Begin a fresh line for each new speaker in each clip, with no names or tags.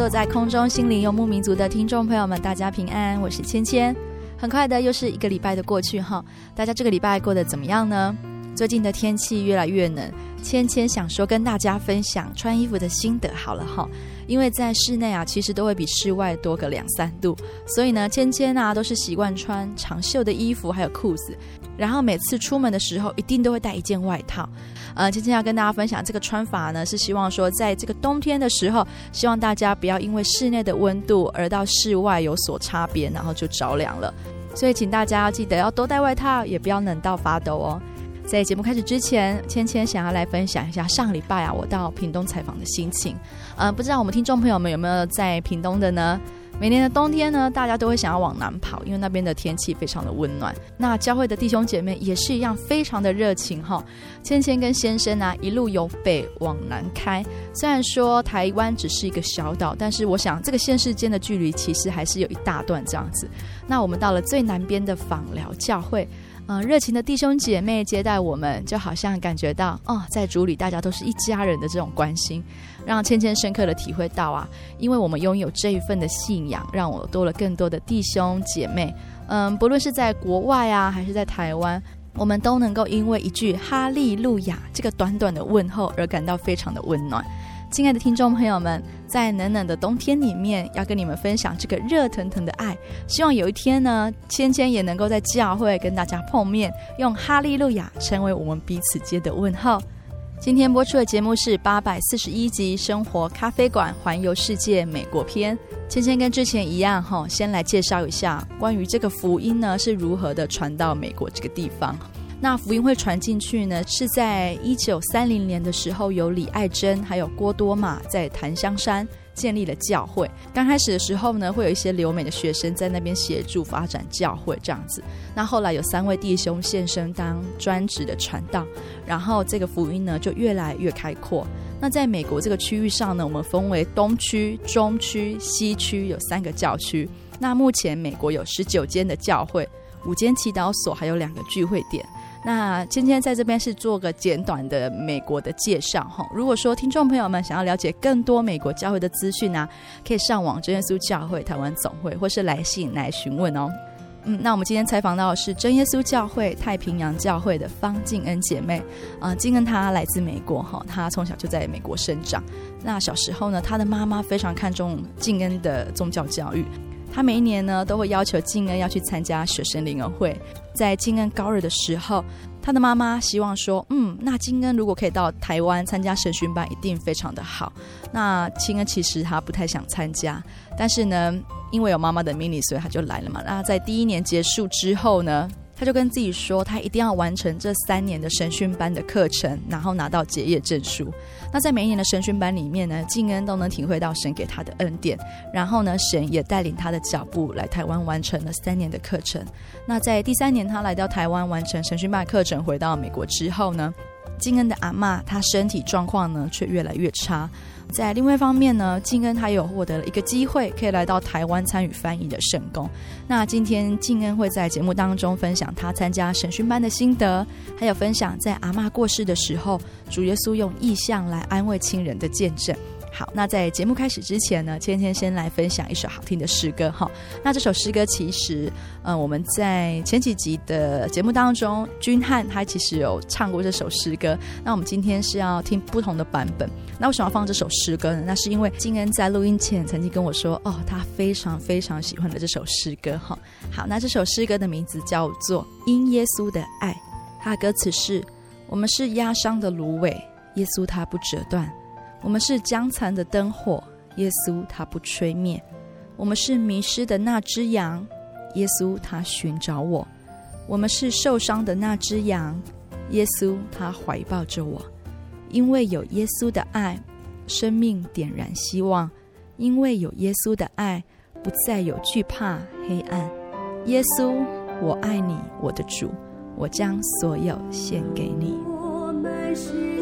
坐在空中心灵游牧民族的听众朋友们，大家平安，我是芊芊。很快的，又是一个礼拜的过去哈，大家这个礼拜过得怎么样呢？最近的天气越来越冷，芊芊想说跟大家分享穿衣服的心得好了哈。因为在室内啊，其实都会比室外多个两三度，所以呢，芊芊啊都是习惯穿长袖的衣服还有裤子，然后每次出门的时候一定都会带一件外套。呃，芊芊要跟大家分享这个穿法呢，是希望说在这个冬天的时候，希望大家不要因为室内的温度而到室外有所差别，然后就着凉了。所以请大家要记得要多带外套，也不要冷到发抖哦。在节目开始之前，芊芊想要来分享一下上礼拜啊，我到屏东采访的心情。呃，不知道我们听众朋友们有没有在屏东的呢？每年的冬天呢，大家都会想要往南跑，因为那边的天气非常的温暖。那教会的弟兄姐妹也是一样，非常的热情哈。芊芊跟先生啊，一路由北往南开。虽然说台湾只是一个小岛，但是我想这个县市间的距离其实还是有一大段这样子。那我们到了最南边的访寮教会。嗯，热情的弟兄姐妹接待我们，就好像感觉到哦，在主里大家都是一家人的这种关心，让芊芊深刻的体会到啊，因为我们拥有这一份的信仰，让我多了更多的弟兄姐妹。嗯，不论是在国外啊，还是在台湾，我们都能够因为一句哈利路亚这个短短的问候而感到非常的温暖。亲爱的听众朋友们，在冷冷的冬天里面，要跟你们分享这个热腾腾的爱。希望有一天呢，芊芊也能够在教会跟大家碰面，用哈利路亚成为我们彼此间的问候。今天播出的节目是八百四十一集《生活咖啡馆环游世界美国篇》。芊芊跟之前一样，哈，先来介绍一下关于这个福音呢是如何的传到美国这个地方。那福音会传进去呢，是在一九三零年的时候，由李爱珍还有郭多玛在檀香山建立了教会。刚开始的时候呢，会有一些留美的学生在那边协助发展教会这样子。那后来有三位弟兄献身当专职的传道，然后这个福音呢就越来越开阔。那在美国这个区域上呢，我们分为东区、中区、西区有三个教区。那目前美国有十九间的教会，五间祈祷所，还有两个聚会点。那今天在这边是做个简短的美国的介绍哈。如果说听众朋友们想要了解更多美国教会的资讯呢，可以上网真耶稣教会台湾总会，或是来信来询问哦。嗯，那我们今天采访到的是真耶稣教会太平洋教会的方静恩姐妹啊。静恩她来自美国哈，她从小就在美国生长。那小时候呢，她的妈妈非常看重静恩的宗教教育。他每一年呢，都会要求静恩要去参加学生联恩会。在静恩高二的时候，他的妈妈希望说：“嗯，那静恩如果可以到台湾参加神训班，一定非常的好。”那静恩其实他不太想参加，但是呢，因为有妈妈的命令，所以他就来了嘛。那在第一年结束之后呢，他就跟自己说，他一定要完成这三年的神训班的课程，然后拿到结业证书。那在每一年的神训班里面呢，静恩都能体会到神给他的恩典，然后呢，神也带领他的脚步来台湾完成了三年的课程。那在第三年他来到台湾完成神训班课程，回到美国之后呢，静恩的阿嬷她身体状况呢却越来越差。在另外一方面呢，静恩他有获得了一个机会，可以来到台湾参与翻译的圣工。那今天静恩会在节目当中分享他参加审讯班的心得，还有分享在阿妈过世的时候，主耶稣用意象来安慰亲人的见证。好，那在节目开始之前呢，芊芊先来分享一首好听的诗歌哈。那这首诗歌其实，嗯，我们在前几集的节目当中，君汉他其实有唱过这首诗歌。那我们今天是要听不同的版本。那为什么要放这首诗歌呢？那是因为静恩在录音前曾经跟我说，哦，他非常非常喜欢的这首诗歌哈。好，那这首诗歌的名字叫做《因耶稣的爱》，它的歌词是：我们是压伤的芦苇，耶稣他不折断。我们是将残的灯火，耶稣他不吹灭；我们是迷失的那只羊，耶稣他寻找我；我们是受伤的那只羊，耶稣他怀抱着我。因为有耶稣的爱，生命点燃希望；因为有耶稣的爱，不再有惧怕黑暗。耶稣，我爱你，我的主，我将所有献给你。
我们是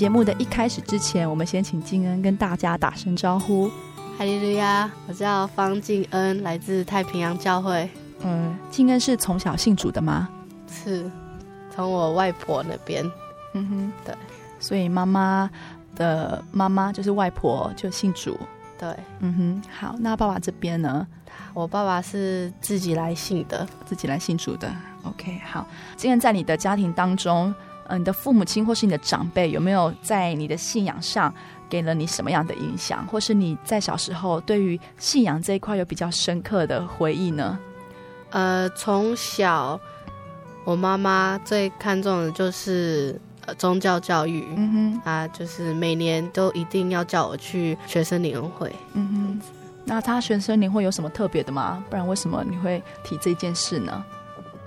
节目的一开始之前，我们先请静恩跟大家打声招呼。
哈利路亚，我叫方静恩，来自太平洋教会，
嗯，静恩是从小信主的吗？
是从我外婆那边。
嗯哼，
对，
所以妈妈的妈妈就是外婆就信主。
对，
嗯哼，好，那爸爸这边呢？
我爸爸是自己来信的，
自己来信主的。OK，好，静恩在你的家庭当中，嗯、呃，你的父母亲或是你的长辈有没有在你的信仰上给了你什么样的影响，或是你在小时候对于信仰这一块有比较深刻的回忆呢？
呃，从小我妈妈最看重的就是呃宗教教育，
嗯哼，
啊，就是每年都一定要叫我去学生联会，
嗯哼。那他学生年会有什么特别的吗？不然为什么你会提这件事呢？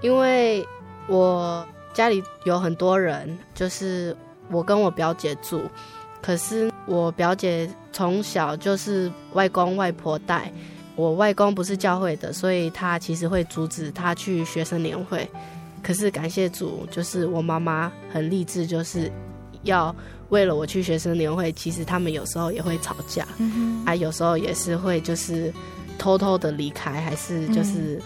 因为我家里有很多人，就是我跟我表姐住，可是我表姐从小就是外公外婆带，我外公不是教会的，所以他其实会阻止他去学生年会。可是感谢主，就是我妈妈很励志，就是要为了我去学生年会。其实他们有时候也会吵架，嗯、啊，有时候也是会就是偷偷的离开，还是就是、嗯、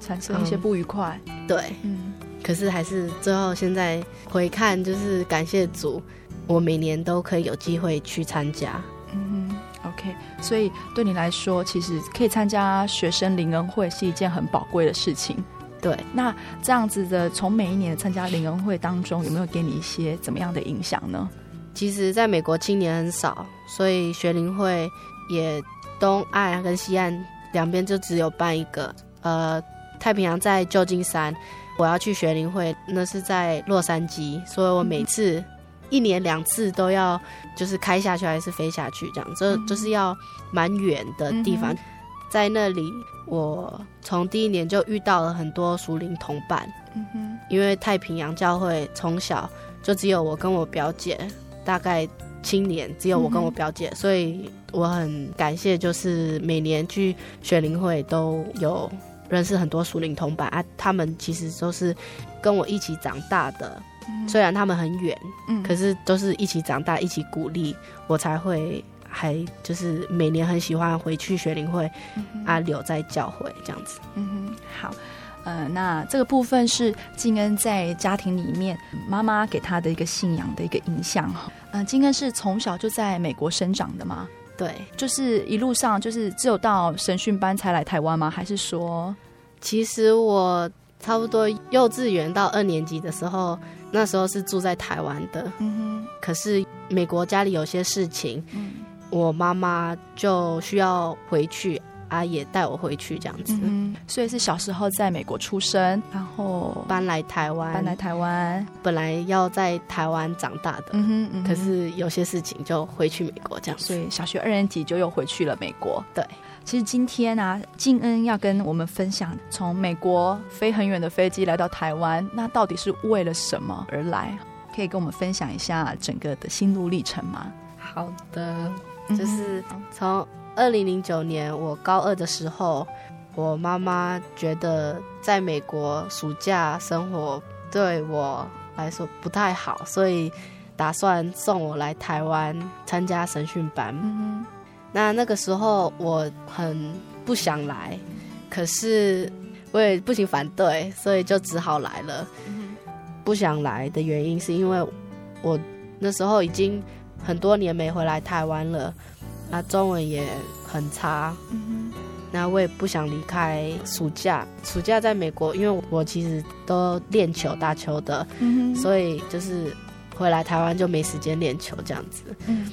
产生一些不愉快。
嗯、对，嗯。可是还是最后现在回看，就是感谢主，我每年都可以有机会去参加。
嗯，OK。所以对你来说，其实可以参加学生灵恩会是一件很宝贵的事情。
对，
那这样子的，从每一年参加灵恩会当中，有没有给你一些怎么样的影响呢？
其实，在美国青年很少，所以学灵会也东岸跟西岸两边就只有办一个。呃，太平洋在旧金山，我要去学灵会，那是在洛杉矶，所以我每次一年两次都要，就是开下去还是飞下去，这样，这就是要蛮远的地方，在那里。我从第一年就遇到了很多熟龄同伴，嗯哼，因为太平洋教会从小就只有我跟我表姐，大概青年只有我跟我表姐，嗯，所以我很感谢，就是每年去学灵会都有认识很多属灵同伴啊，他们其实都是跟我一起长大的，嗯，虽然他们很远，嗯，可是都是一起长大，一起鼓励我才会。还就是每年很喜欢回去学灵会，嗯，啊，留在教会这样子。
嗯哼，好，呃，那这个部分是静恩在家庭里面妈妈给他的一个信仰的一个影响哈。嗯、呃，静恩是从小就在美国生长的吗？
对，
就是一路上就是只有到神训班才来台湾吗？还是说，
其实我差不多幼稚园到二年级的时候，那时候是住在台湾的。嗯哼，可是美国家里有些事情。嗯。我妈妈就需要回去，啊，也带我回去这样子。
嗯，所以是小时候在美国出生，然后
搬来台湾，
搬来台湾，
本来要在台湾长大的，嗯哼，嗯哼，可是有些事情就回去美国这样子。
所以小学二年级就又回去了美国。
对，
其实今天啊，静恩要跟我们分享，从美国飞很远的飞机来到台湾，那到底是为了什么而来？可以跟我们分享一下整个的心路历程吗？
好的。就是从二零零九年我高二的时候，我妈妈觉得在美国暑假生活对我来说不太好，所以打算送我来台湾参加神训班。嗯。那那个时候我很不想来，可是我也不行反对，所以就只好来了。不想来的原因是因为我那时候已经。很多年没回来台湾了，那中文也很差。嗯哼，那我也不想离开暑假。暑假在美国，因为我其实都练球打球的，嗯，所以就是回来台湾就没时间练球这样子。嗯，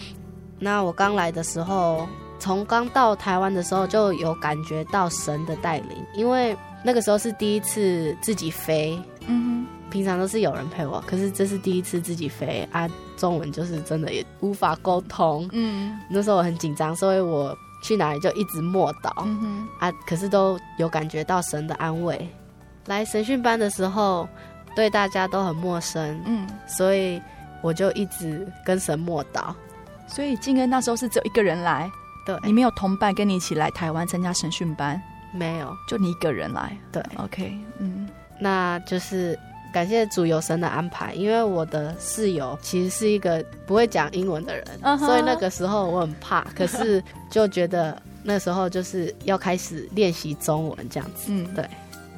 那我刚来的时候，从刚到台湾的时候就有感觉到神的带领，因为那个时候是第一次自己飞。平常都是有人陪我，可是这是第一次自己飞啊！中文就是真的也无法沟通。嗯，那时候我很紧张，所以我去哪里就一直默祷。嗯哼，啊，可是都有感觉到神的安慰。来神训班的时候，对大家都很陌生。嗯，所以我就一直跟神默祷。
所以静恩那时候是只有一个人来，
对，
你没有同伴跟你一起来台湾参加神训班？
没有，
就你一个人来。
对
，OK，嗯，
那就是。感谢主有神的安排，因为我的室友其实是一个不会讲英文的人，uh -huh. 所以那个时候我很怕，可是就觉得那时候就是要开始练习中文这样子。嗯，对。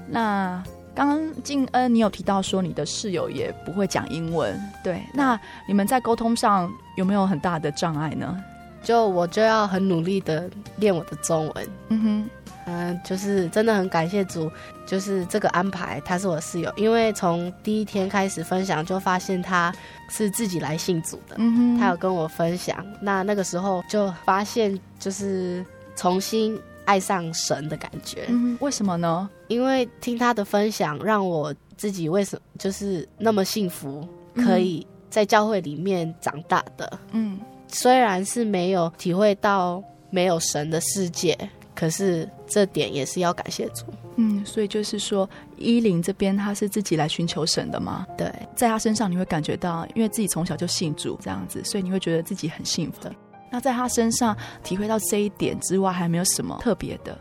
那刚刚静恩，你有提到说你的室友也不会讲英文，对？那你们在沟通上有没有很大的障碍呢？
就我就要很努力的练我的中文。嗯哼。嗯，就是真的很感谢主，就是这个安排，他是我室友，因为从第一天开始分享，就发现他是自己来信主的，嗯哼，他有跟我分享，那那个时候就发现就是重新爱上神的感觉，
嗯，为什么呢？
因为听他的分享，让我自己为什么就是那么幸福，可以在教会里面长大的，嗯，虽然是没有体会到没有神的世界。可是这点也是要感谢主，
嗯，所以就是说依琳这边他是自己来寻求神的嘛？
对，
在他身上你会感觉到，因为自己从小就信主这样子，所以你会觉得自己很幸福。那在他身上体会到这一点之外，还没有什么特别的？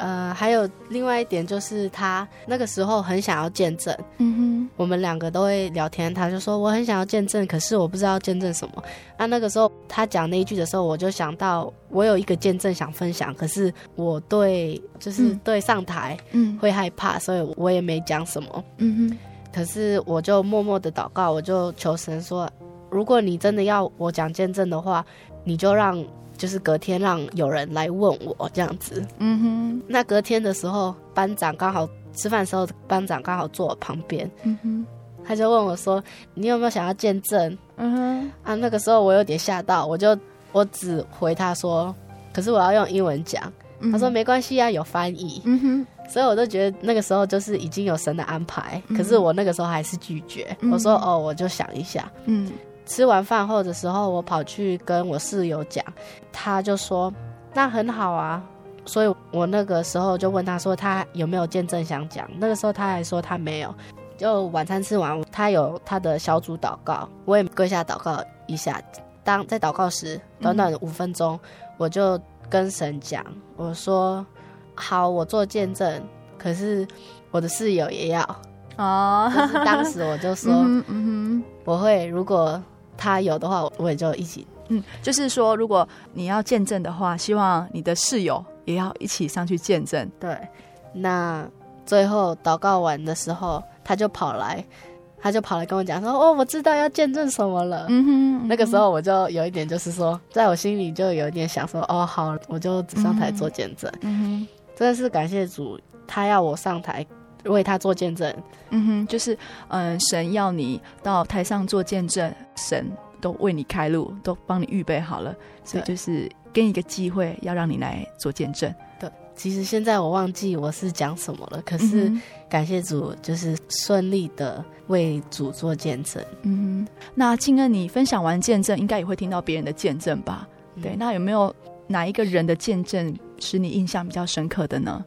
呃，还有另外一点就是他那个时候很想要见证，
嗯哼，
我们两个都会聊天，他就说我很想要见证，可是我不知道见证什么。那那个时候他讲那一句的时候，我就想到我有一个见证想分享，可是我对就是对上台嗯会害怕，所以我也没讲什么，嗯哼。可是我就默默的祷告，我就求神说，如果你真的要我讲见证的话，你就让。就是隔天让有人来问我这样子，嗯哼。那隔天的时候，班长刚好吃饭的时候，班长刚好坐我旁边，嗯哼。他就问我说：“你有没有想要见证？”嗯哼。啊，那个时候我有点吓到，我就我只回他说：“可是我要用英文讲。嗯哼”他说：“没关系啊，有翻译。”嗯哼。所以我就觉得那个时候就是已经有神的安排，嗯。可是我那个时候还是拒绝，嗯。我说：“哦，我就想一下。”嗯。吃完饭后的时候，我跑去跟我室友讲，他就说那很好啊，所以我那个时候就问他说他有没有见证想讲，那个时候他还说他没有。就晚餐吃完，他有他的小组祷告，我也跪下祷告一下。当在祷告时，短短五分钟，我就跟神讲，我说好，我做见证，可是我的室友也要哦。当时我就说，嗯哼，我会如果。他有的话，我也就一起。
嗯，就是说，如果你要见证的话，希望你的室友也要一起上去见证。
对，那最后祷告完的时候，他就跑来，他就跑来跟我讲说：“哦，我知道要见证什么了。”嗯哼，嗯哼。那个时候我就有一点，就是说，在我心里就有一点想说：“哦，好，我就只上台做见证。”嗯哼，真的是感谢主，他要我上台。为他做见证，
嗯哼，就是，嗯，神要你到台上做见证，神都为你开路，都帮你预备好了，所以就是给你一个机会，要让你来做见证。
对，其实现在我忘记我是讲什么了，可是感谢主，就是顺利的为主做见证。
嗯哼，那静恩，你分享完见证，应该也会听到别人的见证吧？嗯、对，那有没有哪一个人的见证使你印象比较深刻的呢？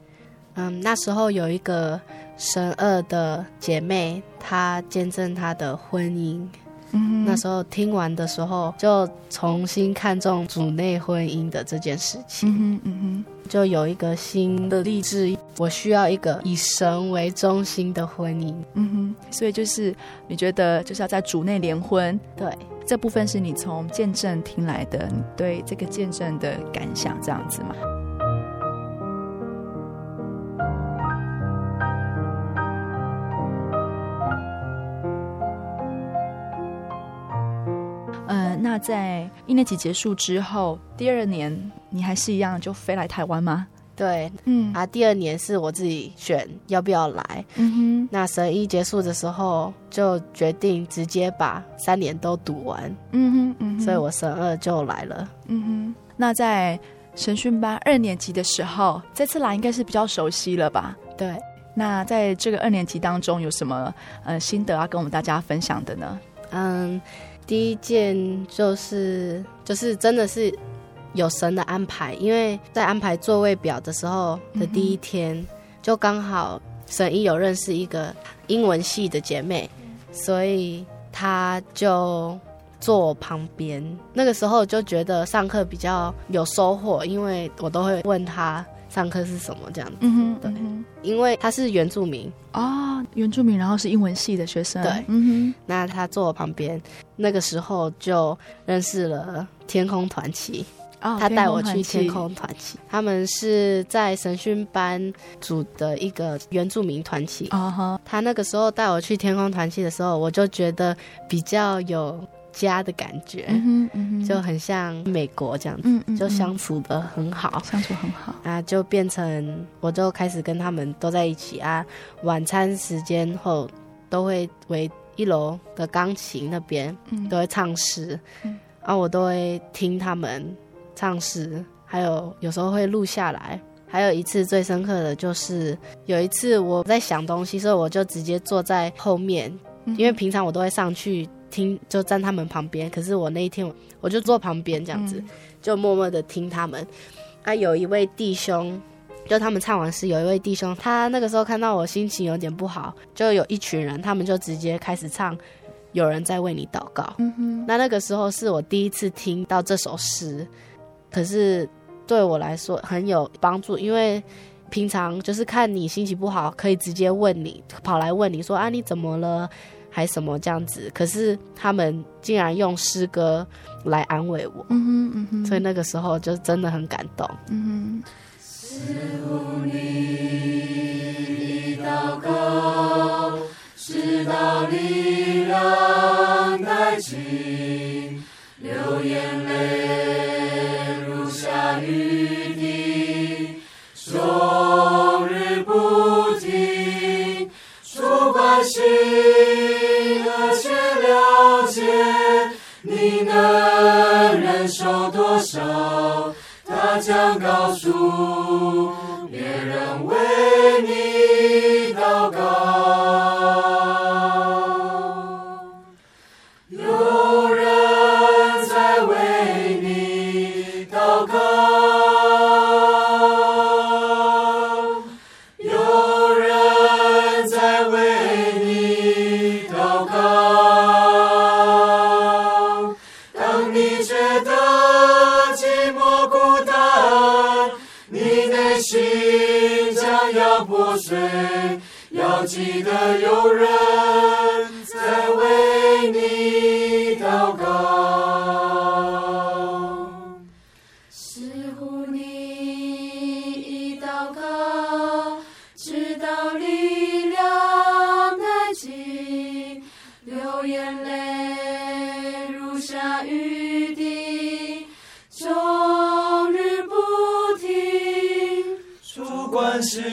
嗯，那时候有一个神二的姐妹，她见证她的婚姻。嗯哼，那时候听完的时候，就重新看重主内婚姻的这件事情。嗯哼，嗯哼，就有一个新的励志，我需要一个以神为中心的婚姻。
嗯哼，所以就是你觉得就是要在主内联婚。
对，
这部分是你从见证听来的，你对这个见证的感想这样子吗？那在一年级结束之后，第二年你还是一样就飞来台湾吗？
对，嗯啊，第二年是我自己选要不要来。嗯哼，那神一结束的时候，就决定直接把三年都读完。嗯哼，嗯哼，所以我神二就来了。
嗯哼，那在神训班二年级的时候，这次来应该是比较熟悉了吧？
对，
那在这个二年级当中有什么呃心得要跟我们大家分享的呢？
嗯。第一件就是就是真的是有神的安排，因为在安排座位表的时候的第一天，就刚好神一有认识一个英文系的姐妹，所以她就坐我旁边。那个时候就觉得上课比较有收获，因为我都会问她。上课是什么这样子？嗯哼，对，嗯、因为他是原住民
哦，原住民，然后是英文系的学生。
对，嗯哼，那他坐我旁边，那个时候就认识了天空团旗。哦，他带我去天空团旗，他们是在神训班组的一个原住民团旗。哦哈，他那个时候带我去天空团旗的时候，我就觉得比较有。家的感觉，嗯嗯，就很像美国这样子，就相处的很好，
相处很好
啊，就变成我就开始跟他们都在一起啊。晚餐时间后都会围一楼的钢琴那边，嗯、都会唱诗，嗯、啊，我都会听他们唱诗，还有有时候会录下来。还有一次最深刻的就是有一次我在想东西，所以我就直接坐在后面，嗯、因为平常我都会上去。听就站他们旁边，可是我那一天我就坐旁边这样子，嗯、就默默的听他们。啊，有一位弟兄，就他们唱完诗，有一位弟兄，他那个时候看到我心情有点不好，就有一群人，他们就直接开始唱，有人在为你祷告。嗯哼，那那个时候是我第一次听到这首诗，可是对我来说很有帮助，因为平常就是看你心情不好，可以直接问你，跑来问你说啊，你怎么了，还什么这样子。可是他们竟然用诗歌来安慰我，
嗯哼嗯哼，
所以那个时候就真的很感动。
嗯哼。
似乎你一祷告，直到力量殆尽，流眼泪如下雨滴，终日不停，主关心能忍受多少？他将告诉别人为你祷告，
关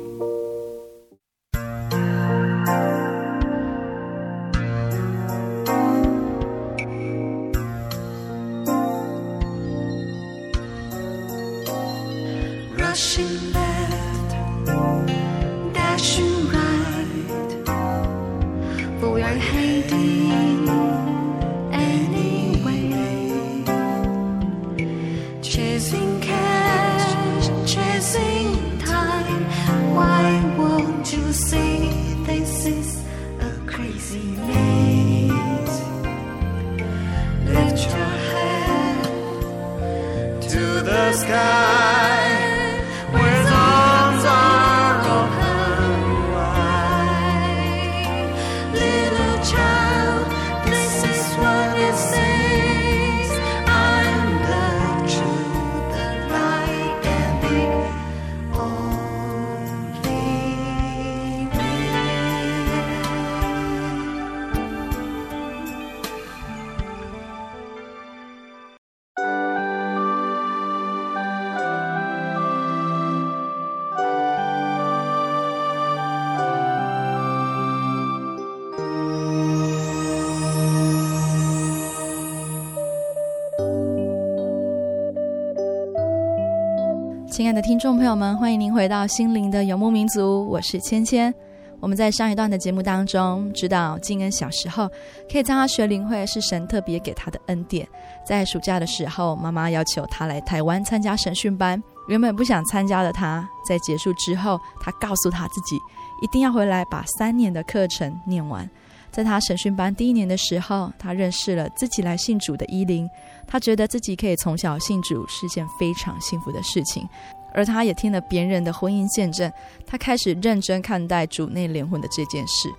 亲爱的听众朋友们，欢迎您回到心灵的游牧民族，我是芊芊。我们在上一段的节目当中，知道静恩小时候可以参加学灵会，是神特别给他的恩典。在暑假的时候，妈妈要求他来台湾参加神训班。原本不想参加的他，在结束之后，他告诉他自己一定要回来把三年的课程念完。在他审讯班第一年的时候，他认识了自己来信主的伊琳。他觉得自己可以从小信主是件非常幸福的事情。而他也听了别人的婚姻见证，他开始认真看待主内联婚的这件事，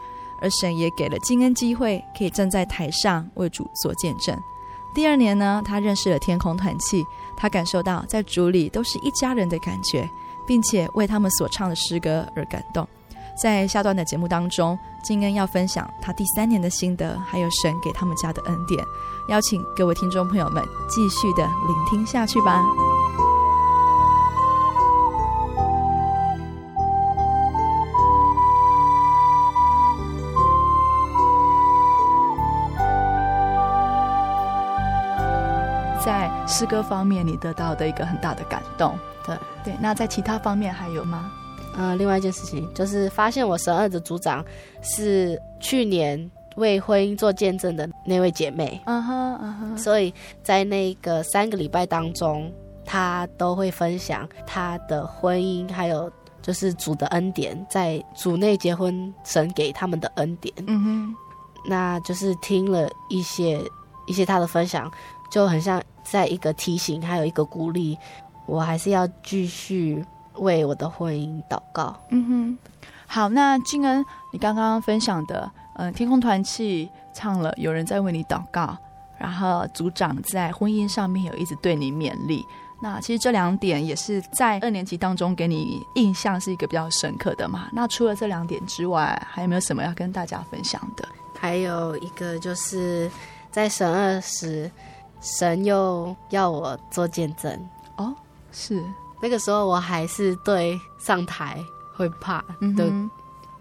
而神也给了金恩机会，可以站在台上为主做见证。第二年呢，他认识了天空团契，他感受到在主里都是一家人的感觉，并且为他们所唱的诗歌而感动。在下段的节目当中，静恩要分享他第三年的心得，还有神给他们家的恩典，邀请各位听众朋友们继续的聆听下去吧。在诗歌方面，你得到的一个很大的感动。
对
对，那在其他方面还有吗？
呃，另外一件事情就是发现我神二的组长是去年为婚姻做见证的那位姐妹。
嗯哼嗯哼，
所以在那个三个礼拜当中，她都会分享她的婚姻，还有就是主的恩典，在主内结婚，神给他们的恩典。
嗯哼，
那就是听了一些一些她的分享，就很像。在一个提醒，还有一个鼓励，我还是要继续为我的婚姻祷告。
嗯哼，好，那静恩，你刚刚分享的，嗯、呃，天空团契唱了，有人在为你祷告，然后组长在婚姻上面有一直对你勉励。那其实这两点也是在二年级当中给你印象是一个比较深刻的嘛。那除了这两点之外，还有没有什么要跟大家分享的？
还有一个就是在神二时。神又要我做见证
哦，是
那个时候我还是对上台会怕的，嗯、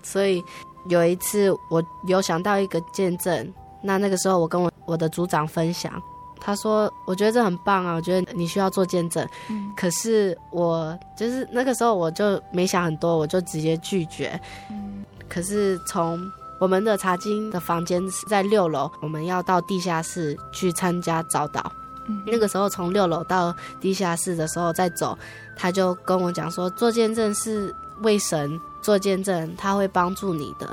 所以有一次我有想到一个见证，那那个时候我跟我我的组长分享，他说我觉得这很棒啊，我觉得你需要做见证，嗯、可是我就是那个时候我就没想很多，我就直接拒绝，嗯、可是从。我们的茶经的房间是在六楼，我们要到地下室去参加早祷。嗯，那个时候从六楼到地下室的时候再走，他就跟我讲说，做见证是为神做见证，他会帮助你的。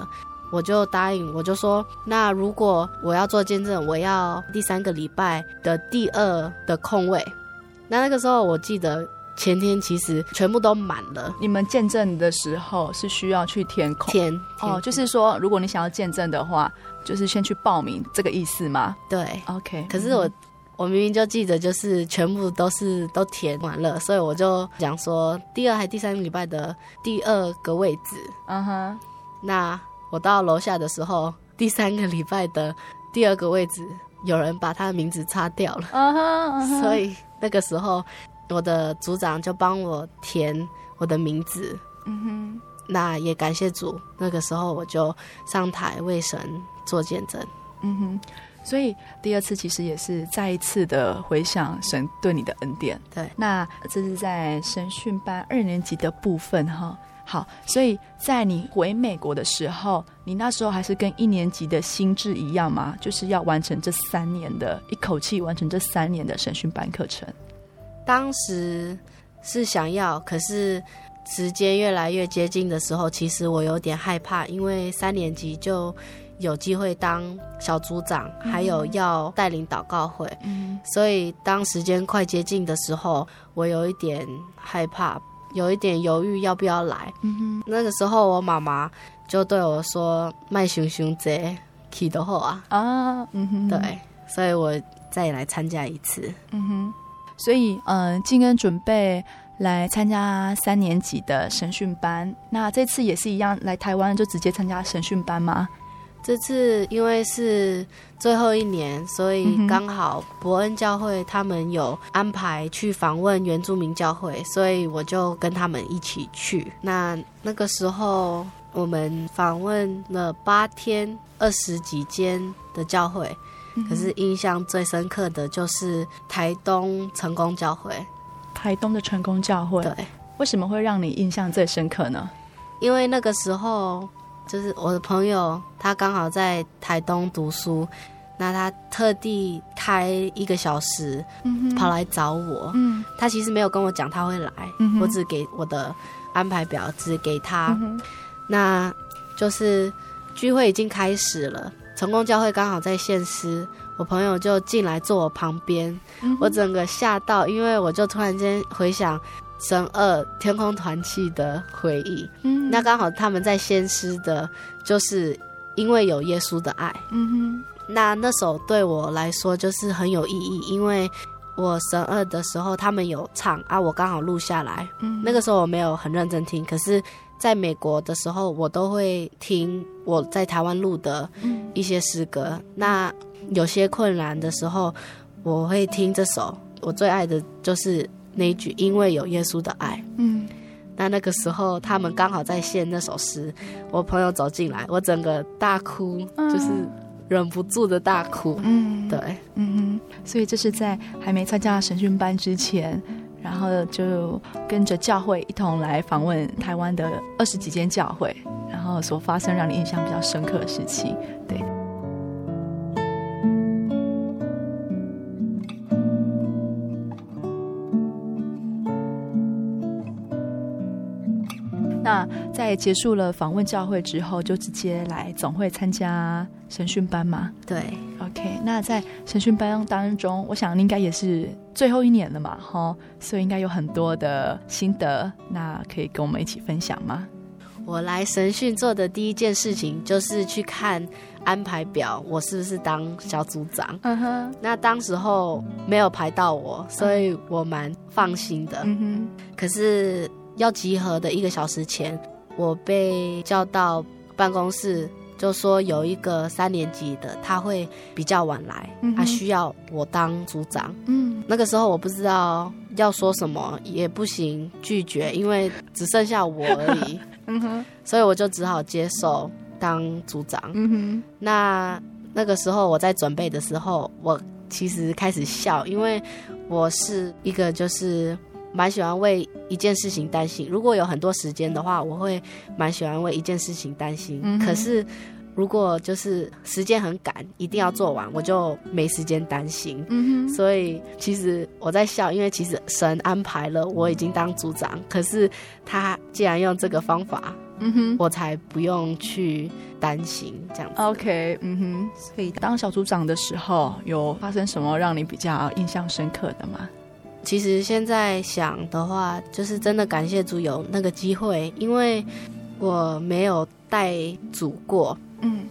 我就答应，我就说，那如果我要做见证，我要第三个礼拜的第二的空位。那那个时候我记得。前天其实全部都满了。
你们见证的时候是需要去填空？
填
哦，就是说，如果你想要见证的话，就是先去报名，这个意思吗？
对
，OK。
可是我、嗯、我明明就记得，就是全部都是都填完了，所以我就讲说，第二还第三个礼拜的第二个位置。
嗯哼、uh-huh.
那我到楼下的时候，第三个礼拜的第二个位置，有人把他的名字擦掉了。
嗯哼、uh-huh, uh-huh.
所以那个时候。我的组长就帮我填我的名字，
嗯哼，
那也感谢主。那个时候我就上台为神做见证，
嗯哼。所以第二次其实也是再一次的回想神对你的恩典。
对，
那这是在神训班二年级的部分哈。好，所以在你回美国的时候，你那时候还是跟一年级的心智一样吗？就是要完成这三年的，一口气完成这三年的神训班课程。
当时是想要，可是时间越来越接近的时候，其实我有点害怕，因为三年级就有机会当小组长，还有要带领祷告会，
嗯，
所以当时间快接近的时候，我有一点害怕，有一点犹豫要不要来。
嗯哼，
那个时候我妈妈就对我说：“卖熊熊姐，去的后啊。”
啊，嗯哼，
对，所以我再来参加一次。
嗯哼。所以，嗯，静恩准备来参加三年级的神训班。那这次也是一样，来台湾就直接参加神训班吗？
这次因为是最后一年，所以刚好伯恩教会他们有安排去访问原住民教会，所以我就跟他们一起去。那那个时候，我们访问了八天，二十几间的教会。可是印象最深刻的就是台东成功教会，
台东的成功教会。
对，
为什么会让你印象最深刻呢？
因为那个时候就是我的朋友，他刚好在台东读书，那他特地开一个小时，嗯，跑来找我。嗯，他其实没有跟我讲他会来，嗯，我只给我的安排表，只给他。嗯，那就是聚会已经开始了，成功教会刚好在现师，我朋友就进来坐我旁边，嗯，我整个吓到，因为我就突然间回想。神二天空团契的回忆，嗯，那刚好他们在先师的，就是因为有耶稣的爱，嗯哼，那那首对我来说就是很有意义，因为我神二的时候他们有唱啊，我刚好录下来，嗯，那个时候我没有很认真听，可是在美国的时候我都会听我在台湾录的一些诗歌，那有些困难的时候我会听这首，我最爱的就是。那一句，因为有耶稣的爱，嗯，那那个时候他们刚好在献那首诗，我朋友走进来，我整个大哭，嗯，就是忍不住的大哭，嗯，对，
嗯哼，所以这是在还没参加神训班之前，然后就跟着教会一同来访问台湾的二十几间教会，然后所发生让你印象比较深刻的事情，对。那在结束了访问教会之后，就直接来总会参加神训班嘛？
对
，OK。那在神训班当中，我想应该也是最后一年了嘛，哈，所以应该有很多的心得，那可以跟我们一起分享吗？
我来神训做的第一件事情就是去看安排表，我是不是当小组长？嗯哼。那当时候没有排到我，所以我蛮放心的。嗯哼。可是。要集合的一个小时前，我被叫到办公室，就说有一个三年级的他会比较晚来，他、嗯、需要我当组长。嗯，那个时候我不知道要说什么，也不行拒绝，因为只剩下我而已。嗯哼，所以我就只好接受当组长。嗯哼，那那个时候我在准备的时候，我其实开始笑，因为我是一个就是。蛮喜欢为一件事情担心。如果有很多时间的话，我会蛮喜欢为一件事情担心。嗯、可是，如果就是时间很赶，一定要做完，我就没时间担心。嗯、所以，其实我在笑，因为其实神安排了，我已经当组长。可是，他既然用这个方法，嗯哼，我才不用去担心这样子。
OK，嗯哼。所以，当小组长的时候，有发生什么让你比较印象深刻的吗？
其实现在想的话，就是真的感谢主有那个机会，因为我没有带组过，嗯，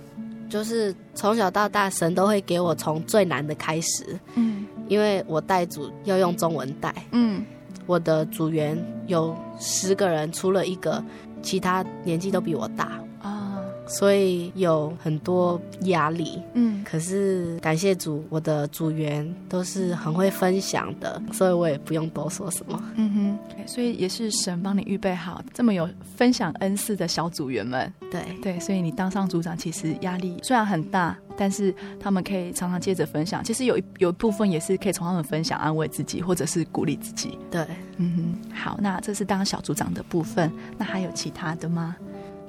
就是从小到大，神都会给我从最难的开始，嗯，因为我带组要用中文带，嗯，我的组员有十个人，除了一个，其他年纪都比我大。所以有很多压力，嗯，可是感谢主，我的组员都是很会分享的，所以我也不用多说什么，嗯
哼。所以也是神帮你预备好这么有分享恩赐的小组员们，
对。
对，所以你当上组长，其实压力虽然很大，但是他们可以常常接着分享，其实有一有一部分也是可以从他们分享安慰自己，或者是鼓励自己，
对，
嗯哼。好，那这是当小组长的部分，那还有其他的吗？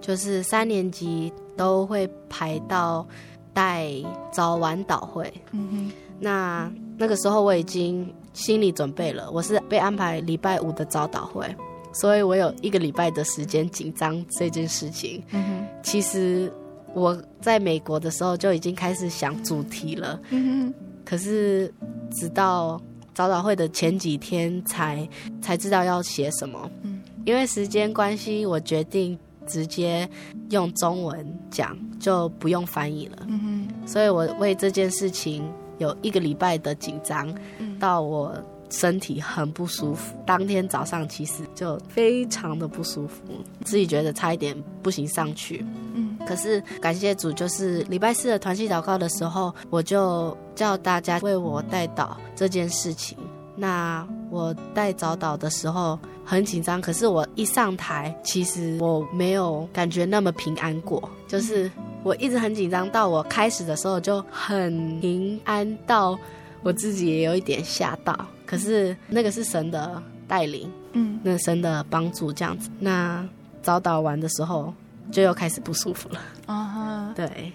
就是三年级都会排到带早晚导会，嗯哼，那那个时候我已经心理准备了，我是被安排礼拜五的早导会，所以我有一个礼拜的时间紧张这件事情。嗯哼，其实我在美国的时候就已经开始想主题了，嗯哼，可是直到早早会的前几天才才知道要写什么，嗯，因为时间关系，我决定。直接用中文讲就不用翻译了，嗯，所以我为这件事情有一个礼拜的紧张，到我身体很不舒服。当天早上其实就非常的不舒服，自己觉得差一点不行上去。嗯，可是感谢主，就是礼拜四的团契祷告的时候，我就叫大家为我代祷这件事情。那我带早祷的时候很紧张，可是我一上台，其实我没有感觉那么平安过。就是我一直很紧张，到我开始的时候就很平安，到我自己也有一点吓到。可是那个是神的带领，
嗯，
那神的帮助这样子。那早祷完的时候，就又开始不舒服了。
啊哈，
对，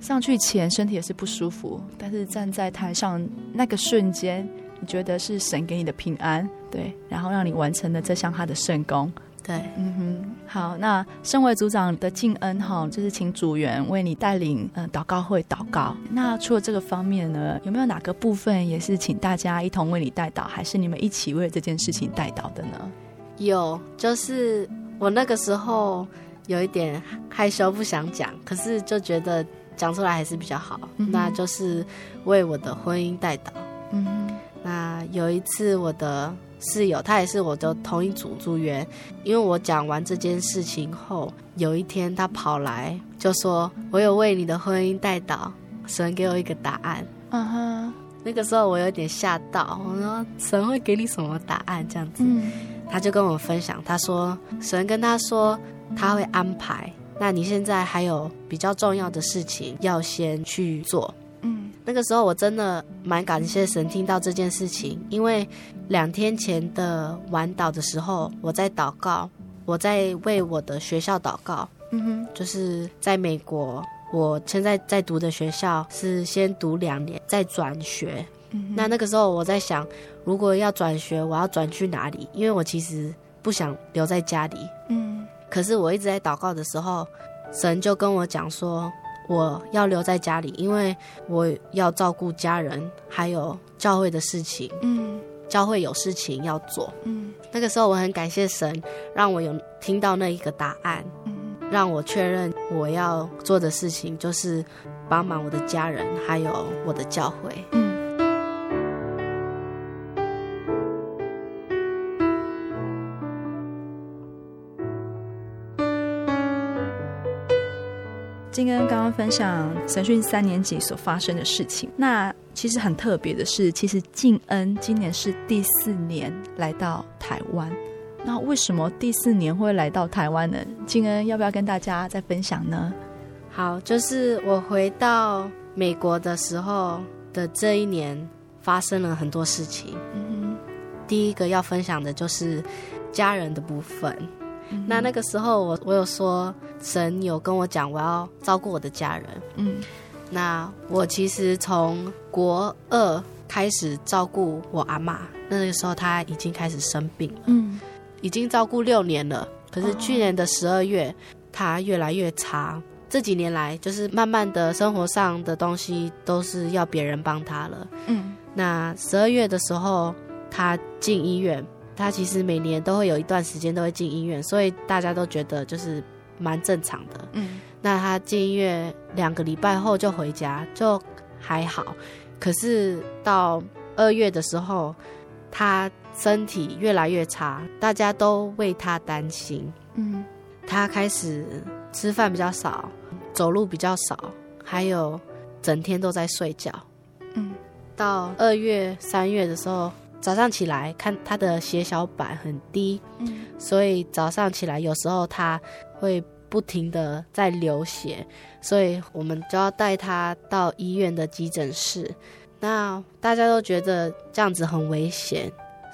上去前身体也是不舒服，但是站在台上那个瞬间，你觉得是神给你的平安，对，然后让你完成了这项他的圣功。
对，
嗯哼，好，那身为组长的敬恩哈，就是请组员为你带领嗯祷告会祷告。那除了这个方面呢，有没有哪个部分也是请大家一同为你带祷，还是你们一起为这件事情带祷的呢？
有，就是我那个时候有一点害羞，不想讲，可是就觉得讲出来还是比较好。嗯、那就是为我的婚姻带祷。
嗯哼，
那有一次我的。室友，他也是我的同一组组员。因为我讲完这件事情后，有一天他跑来就说：“我有为你的婚姻带祷，神给我一个答案。”
嗯哼，
那个时候我有点吓到，我说：“神会给你什么答案？”这样子，
嗯，
他就跟我分享，他说：“神跟他说他会安排，那你现在还有比较重要的事情要先去做。”那个时候我真的蛮感谢神听到这件事情，因为两天前的晚祷的时候，我在祷告，我在为我的学校祷告。
嗯哼，
就是在美国，我现在在读的学校是先读两年再转学。
嗯哼，
那那个时候我在想，如果要转学，我要转去哪里？因为我其实不想留在家里。
嗯，
可是我一直在祷告的时候，神就跟我讲说。我要留在家里，因为我要照顾家人，还有教会的事情。
嗯，
教会有事情要做。
嗯，
那个时候我很感谢神，让我有听到那一个答案。
嗯，
让我确认我要做的事情就是帮忙我的家人，还有我的教会。
嗯。敬恩刚刚分享神训三年级所发生的事情，那其实很特别的是，其实静恩今年是第四年来到台湾，那为什么第四年会来到台湾呢？静恩要不要跟大家再分享呢？
好，就是我回到美国的时候的这一年，发生了很多事情。
嗯哼，
第一个要分享的就是家人的部分。
嗯、
那那个时候我，我我有说，神有跟我讲，我要照顾我的家人。
嗯，
那我其实从国二开始照顾我阿妈，那个时候她已经开始生病了。
嗯，
已经照顾六年了。可是去年的十二月，她越来越差。这几年来，就是慢慢的生活上的东西都是要别人帮她了。
嗯，
那十二月的时候，她进医院。他其实每年都会有一段时间都会进医院，所以大家都觉得就是蛮正常的。
嗯，
那他进医院两个礼拜后就回家，就还好。可是到二月的时候，他身体越来越差，大家都为他担心。
嗯，
他开始吃饭比较少，走路比较少，还有整天都在睡觉。
嗯，
到二月、三月的时候。早上起来看他的血小板很低，
嗯，
所以早上起来有时候他会不停的在流血，所以我们就要带他到医院的急诊室。那大家都觉得这样子很危险，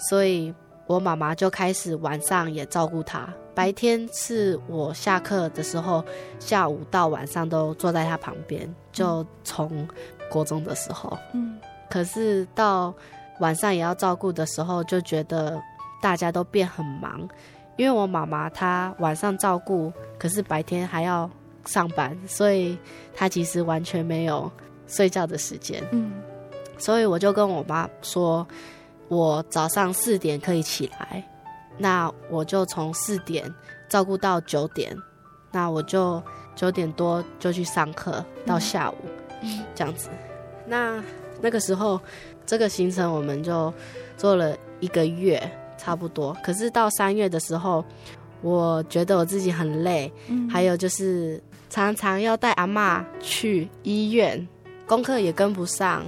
所以我妈妈就开始晚上也照顾他。白天是我下课的时候，下午到晚上都坐在他旁边，就从国中的时候，
嗯，
可是到。晚上也要照顾的时候，就觉得大家都变很忙，因为我妈妈她晚上照顾，可是白天还要上班，所以她其实完全没有睡觉的时间。
嗯，
所以我就跟我妈说，我早上四点可以起来，那我就从四点照顾到九点，那我就九点多就去上课到下午，
嗯，
这样子。那那个时候。这个行程我们就做了一个月，差不多。可是到三月的时候，我觉得我自己很累，
嗯，
还有就是常常要带阿妈去医院，功课也跟不上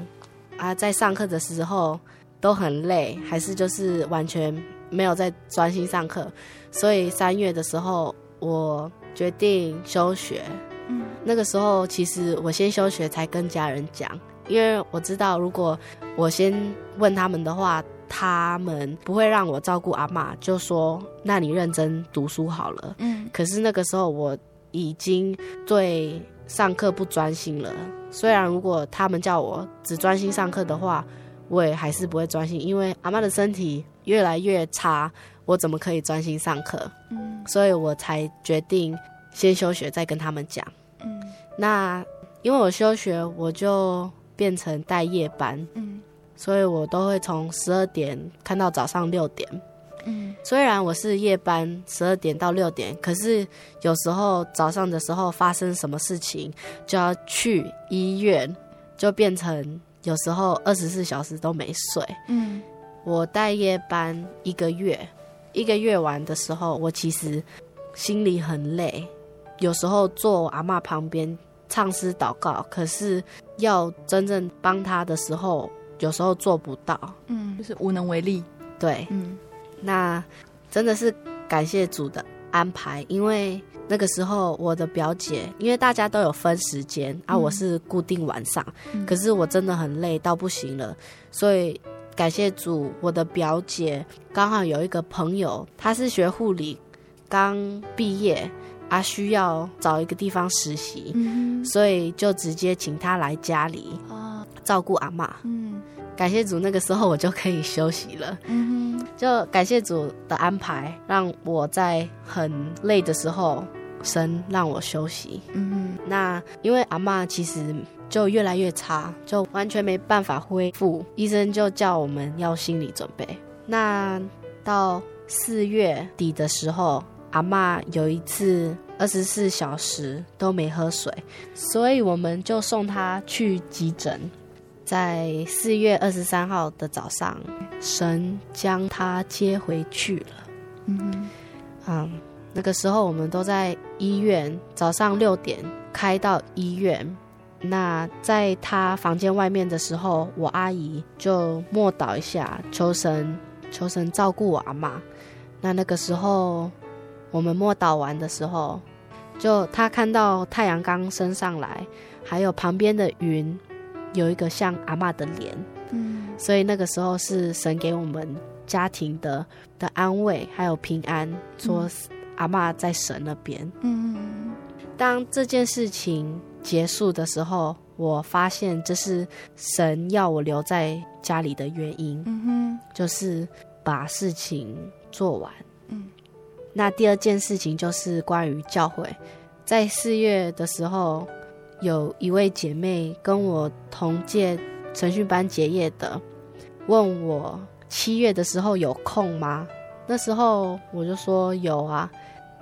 啊，在上课的时候都很累，还是就是完全没有在专心上课。所以三月的时候，我决定休学。
嗯，
那个时候其实我先休学，才跟家人讲。因为我知道，如果我先问他们的话，他们不会让我照顾阿嬷，就说那你认真读书好了。
嗯，
可是那个时候我已经对上课不专心了。虽然如果他们叫我只专心上课的话，我也还是不会专心，因为阿妈的身体越来越差，我怎么可以专心上课？嗯，所以我才决定先休学，再跟他们讲。嗯，那因为我休学，我就变成带夜班。嗯。所以我都会从十二点看到早上六点。嗯，虽然我是夜班，十二点到六点，可是有时候早上的时候发生什么事情，就要去医院，就变成有时候二十四小时都没睡。嗯，我带夜班一个月，一个月完的时候，我其实心里很累，有时候坐我阿妈旁边唱诗祷告，可是要真正帮他的时候。有时候做不到，
嗯，就是无能为力。
对，嗯，那真的是感谢主的安排，因为那个时候我的表姐，因为大家都有分时间，嗯，啊，我是固定晚上，嗯，可是我真的很累到不行了，所以感谢主，我的表姐刚好有一个朋友，她是学护理，刚毕业啊，需要找一个地方实习，嗯，所以就直接请他来家里。照顾阿妈，嗯，感谢主，那个时候我就可以休息了，嗯哼，就感谢主的安排，让我在很累的时候，神让我休息，嗯哼，那因为阿妈其实就越来越差，就完全没办法恢复，医生就叫我们要心理准备。那到四月底的时候，阿妈有一次二十四小时都没喝水，所以我们就送她去急诊。在四月二十三号的早上，神将她接回去了。嗯嗯，那个时候我们都在医院，早上六点开到医院。那在他房间外面的时候，我阿姨就默祷一下，求神求神照顾我阿妈。那那个时候我们默祷完的时候，就他看到太阳刚升上来，还有旁边的云。有一个像阿嬷的脸，嗯，所以那个时候是神给我们家庭的的安慰，还有平安，说阿嬷在神那边，嗯。当这件事情结束的时候，我发现这是神要我留在家里的原因，嗯哼，就是把事情做完，嗯。那第二件事情就是关于教会，在四月的时候。有一位姐妹跟我同届神训班结业的，问我七月的时候有空吗？那时候我就说有啊。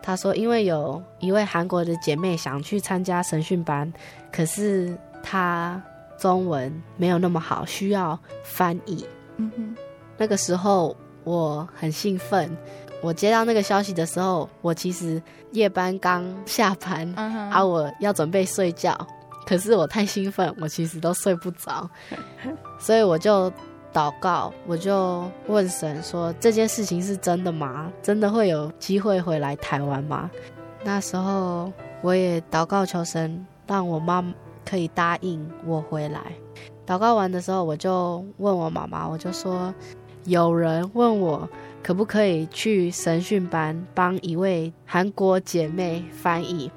她说因为有一位韩国的姐妹想去参加神训班，可是她中文没有那么好，需要翻译。嗯哼，那个时候我很兴奋。我接到那个消息的时候，我其实夜班刚下班，uh -huh. 啊，我要准备睡觉，可是我太兴奋，我其实都睡不着，所以我就祷告，我就问神说：这件事情是真的吗？真的会有机会回来台湾吗？那时候我也祷告求神，让我妈可以答应我回来。祷告完的时候，我就问我妈妈，我就说有人问我。可不可以去神训班帮一位韩国姐妹翻译？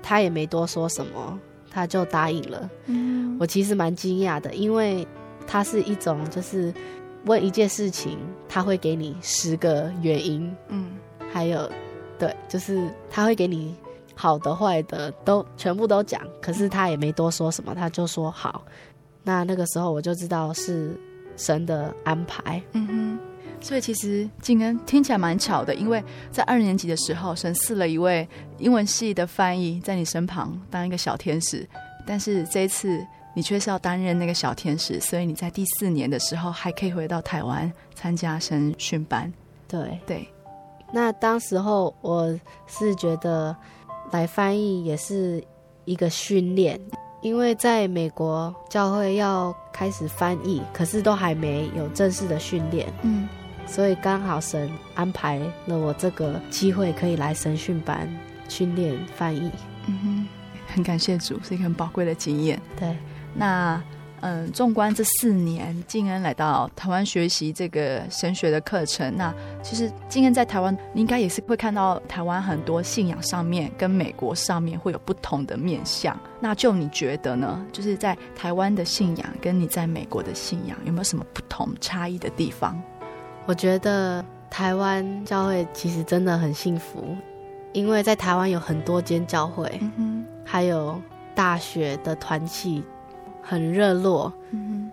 她也没多说什么，她就答应了。嗯，我其实蛮惊讶的，因为她是一种就是问一件事情，她会给你十个原因。嗯，还有，对，就是她会给你好的坏的都全部都讲，可是她也没多说什么，她就说好。那那个时候我就知道是神的安排。嗯哼。
所以其实静恩听起来蛮巧的，因为在二年级的时候，神赐了一位英文系的翻译在你身旁当一个小天使，但是这一次你却是要担任那个小天使，所以你在第四年的时候还可以回到台湾参加神训班。
对
对，
那当时候我是觉得来翻译也是一个训练，因为在美国教会要开始翻译，可是都还没有正式的训练。嗯。所以刚好神安排了我这个机会，可以来神训班训练翻译。
嗯哼，很感谢主，是一个很宝贵的经验。
对，
那
嗯，纵观这四年，静恩来到台湾学习这个神学的课程，那其实静恩在台湾，你应该也是会看到台湾很多信仰上面跟美国上面会有不同的面向。那就你觉得呢？就是在台湾的信仰跟你在美国的信仰有没有什么不同差异的地方？
我觉得台湾教会其实真的很幸福，因为在台湾有很多间教会，嗯，还有大学的团契很热络，嗯，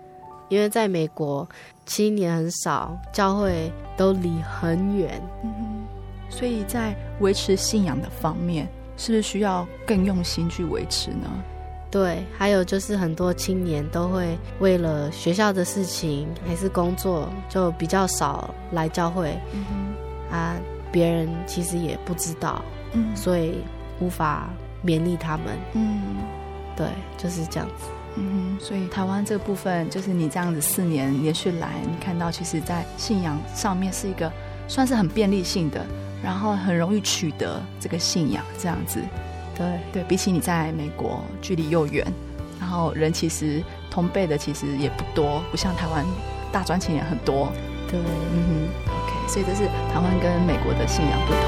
因为在美国青年很少，教会都离很远，嗯，
所以在维持信仰的方面，是不是需要更用心去维持呢？
对，还有就是很多青年都会为了学校的事情还是工作，就比较少来教会。嗯，啊，别人其实也不知道，嗯，所以无法勉励他们。嗯，对，就是这样子。
嗯，所以台湾这个部分，就是你这样子四年连续来，你看到其实在信仰上面是一个算是很便利性的，然后很容易取得这个信仰这样子。对对，比起你在美国距离又远，然后人其实同辈的其实也不多，不像台湾大专青年很多。
对，
嗯哼，OK，所以这是台湾跟美国的信仰不同。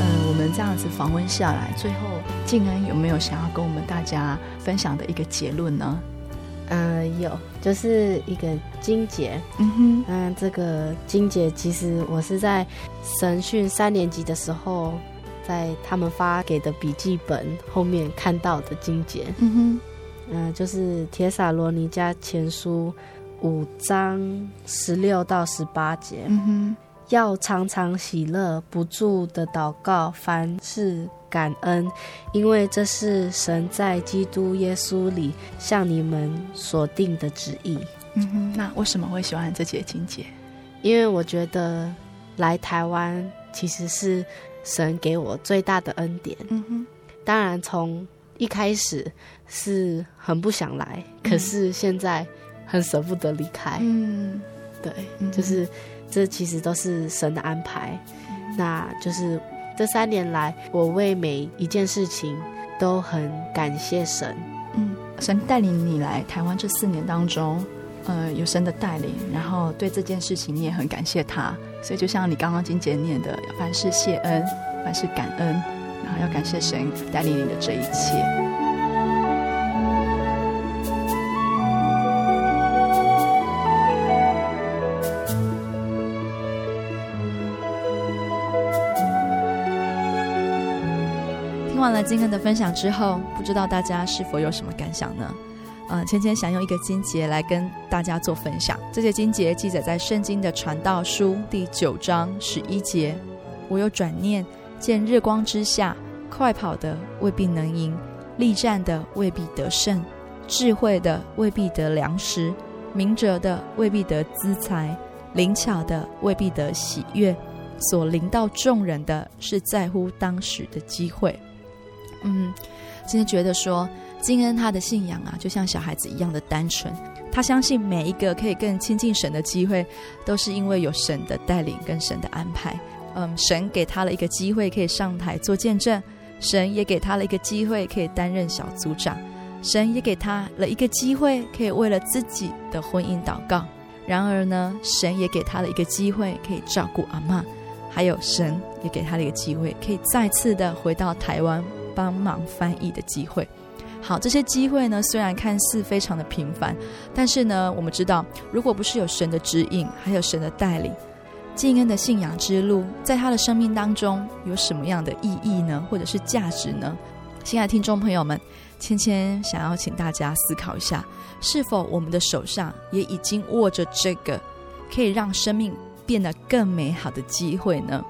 嗯，我们这样子访问下来，最后静恩有没有想要跟我们大家分享的一个结论呢？
嗯、呃，有，就是一个金节。嗯哼，嗯，这个金节其实我是在神训三年级的时候，在他们发给的笔记本后面看到的金节。嗯哼，嗯、呃，就是铁撒罗尼迦前书五章十六到十八节。嗯哼，要常常喜乐，不住的祷告，凡事。感恩，因为这是神在基督耶稣里向你们所定的旨意。
嗯哼，那为什么会喜欢这节经节？
因为我觉得来台湾其实是神给我最大的恩典。嗯哼，当然从一开始是很不想来，嗯、可是现在很舍不得离开。嗯，对，就是这其实都是神的安排。嗯、那就是。这三年来，我为每一件事情都很感谢神。
嗯，神带领你来台湾这四年当中，呃，有神的带领，然后对这件事情你也很感谢他。所以就像你刚刚金姐念的，凡事谢恩，凡事感恩，然后要感谢神带领你的这一切。
了静恩的分享之后，不知道大家是否有什么感想呢？呃，芊芊想用一个金节来跟大家做分享。这些金节记载在圣经的传道书第九章十一节。我有转念，见日光之下，快跑的未必能赢，力战的未必得胜，智慧的未必得粮食，明哲的未必得资财，灵巧的未必得喜悦。所临到众人的是在乎当时的机会。嗯，今天觉得说，金恩他的信仰啊，就像小孩子一样的单纯。他相信每一个可以更亲近神的机会，都是因为有神的带领跟神的安排。嗯，神给他了一个机会可以上台做见证，神也给他了一个机会可以担任小组长，神也给他了一个机会可以为了自己的婚姻祷告。然而呢，神也给他了一个机会可以照顾阿嬷，还有神也给他了一个机会可以再次的回到台湾。帮忙翻译的机会，好，这些机会呢，虽然看似非常的平凡，但是呢，我们知道，如果不是有神的指引，还有神的带领，敬恩的信仰之路，在他的生命当中有什么样的意义呢？或者是价值呢？亲爱的听众朋友们，芊芊想要请大家思考一下，是否我们的手上也已经握着这个可以让生命变得更美好的机会呢？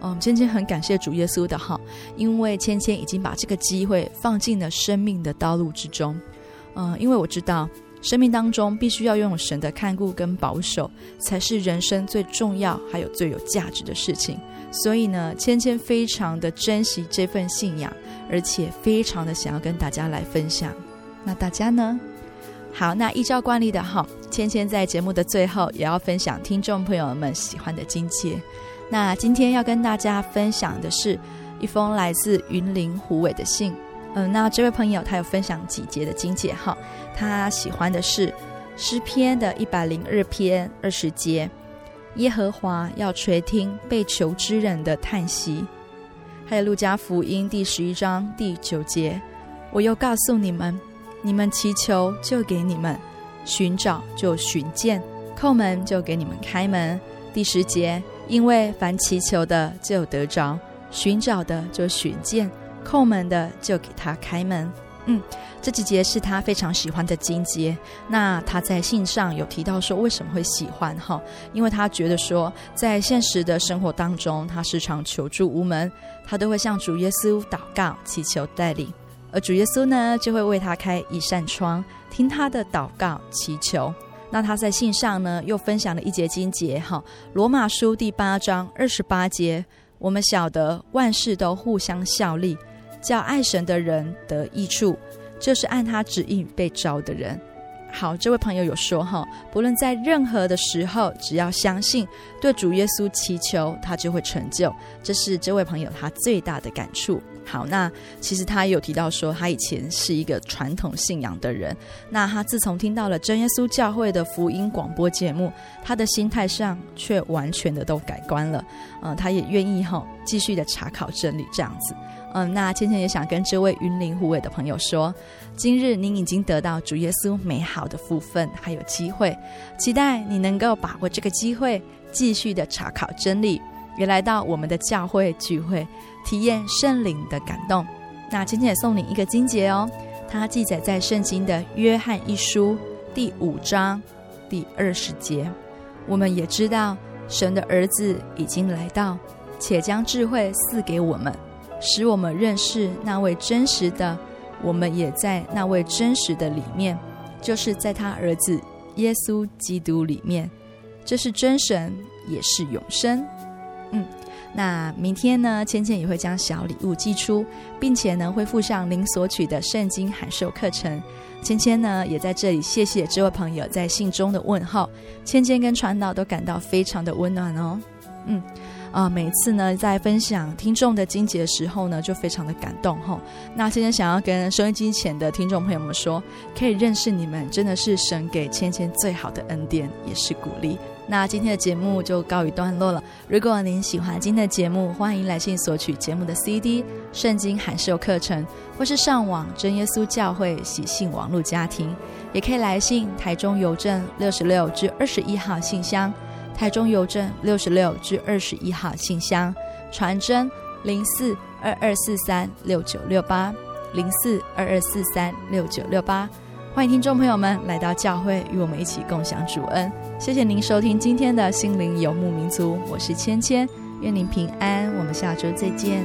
嗯，芊芊很感谢主耶稣的好，因为芊芊已经把这个机会放进了生命的道路之中。嗯，因为我知道生命当中必须要拥有神的看顾跟保守，才是人生最重要还有最有价值的事情。所以呢，芊芊非常的珍惜这份信仰，而且非常的想要跟大家来分享。那大家呢？好，那依照惯例的哈，芊芊在节目的最后也要分享听众朋友们喜欢的经节。那今天要跟大家分享的是一封来自云林虎尾的信。嗯，那这位朋友他有分享几节的经节哈，他喜欢的是诗篇的一百零二篇二十节，耶和华要垂听被求之人的叹息。还有路加福音第十一章第九节，我又告诉你们。你们祈求，就给你们；寻找，就寻见；叩门，就给你们开门。第十节，因为凡祈求的就得着，寻找的就寻见，叩门的就给他开门。嗯，这几节是他非常喜欢的经节。那他在信上有提到说，为什么会喜欢哈？因为他觉得说，在现实的生活当中，他时常求助无门，他都会向主耶稣祷告，祈求带领。而主耶稣呢，就会为他开一扇窗，听他的祷告祈求。那他在信上呢，又分享了一节经节，哈，罗马书第八章二十八节，我们晓得万事都互相效力，叫爱神的人得益处，就是按他旨意被召的人。好，这位朋友有说哈，不论在任何的时候，只要相信对主耶稣祈求，他就会成就。这是这位朋友他最大的感触。好，那其实他也有提到说，他以前是一个传统信仰的人。那他自从听到了真耶稣教会的福音广播节目，他的心态上却完全的都改观了。嗯、他也愿意哈继续的查考真理这样子。嗯、那芊芊也想跟这位云林虎尾的朋友说，今日您已经得到主耶稣美好的福分，还有机会，期待你能够把握这个机会，继续的查考真理，也来到我们的教会聚会。体验圣灵的感动。那今天也送你一个金节哦，它记载在圣经的约翰一书第五章第二十节。我们也知道，神的儿子已经来到，且将智慧赐给我们，使我们认识那位真实的。我们也在那位真实的里面，就是在他儿子耶稣基督里面。这是真神，也是永生。嗯。那明天呢，芊芊也会将小礼物寄出，并且呢会附上您索取的圣经函授课程。芊芊呢也在这里谢谢这位朋友在信中的问候，芊芊跟传道都感到非常的温暖哦。嗯。啊，每次呢在分享听众的经节的时候呢，就非常的感动哈。那芊芊想要跟收音机前的听众朋友们说，可以认识你们，真的是神给芊芊最好的恩典，也是鼓励。那今天的节目就告一段落了。如果您喜欢今天的节目，欢迎来信索取节目的 CD、圣经函授课程，或是上网真耶稣教会喜信网络家庭，也可以来信台中邮政六十六至二十一号信箱。台中邮政六十六至二十一号信箱，传真零四二二四三六九六八。零四二二四三六九六八，欢迎听众朋友们来到教会，与我们一起共享主恩。谢谢您收听今天的心灵游牧民族，我是芊芊，愿您平安，我们下周再见。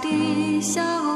的小